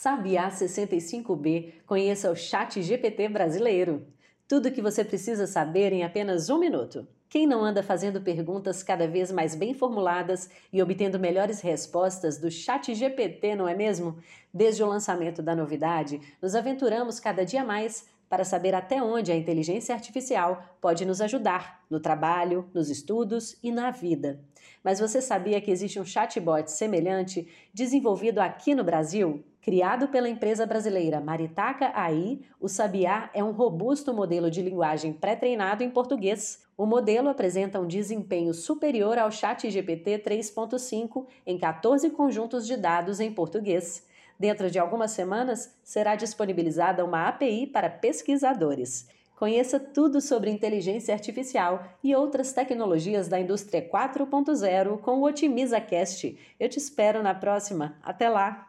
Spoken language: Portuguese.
Sabiá 65B, conheça o Chat GPT brasileiro. Tudo o que você precisa saber em apenas um minuto. Quem não anda fazendo perguntas cada vez mais bem formuladas e obtendo melhores respostas do Chat GPT, não é mesmo? Desde o lançamento da novidade, nos aventuramos cada dia mais para saber até onde a inteligência artificial pode nos ajudar no trabalho, nos estudos e na vida. Mas você sabia que existe um chatbot semelhante desenvolvido aqui no Brasil? Criado pela empresa brasileira Maritaca AI, o Sabiá é um robusto modelo de linguagem pré-treinado em português. O modelo apresenta um desempenho superior ao ChatGPT 3.5 em 14 conjuntos de dados em português. Dentro de algumas semanas, será disponibilizada uma API para pesquisadores. Conheça tudo sobre inteligência artificial e outras tecnologias da indústria 4.0 com o Otimiza Cast. Eu te espero na próxima. Até lá!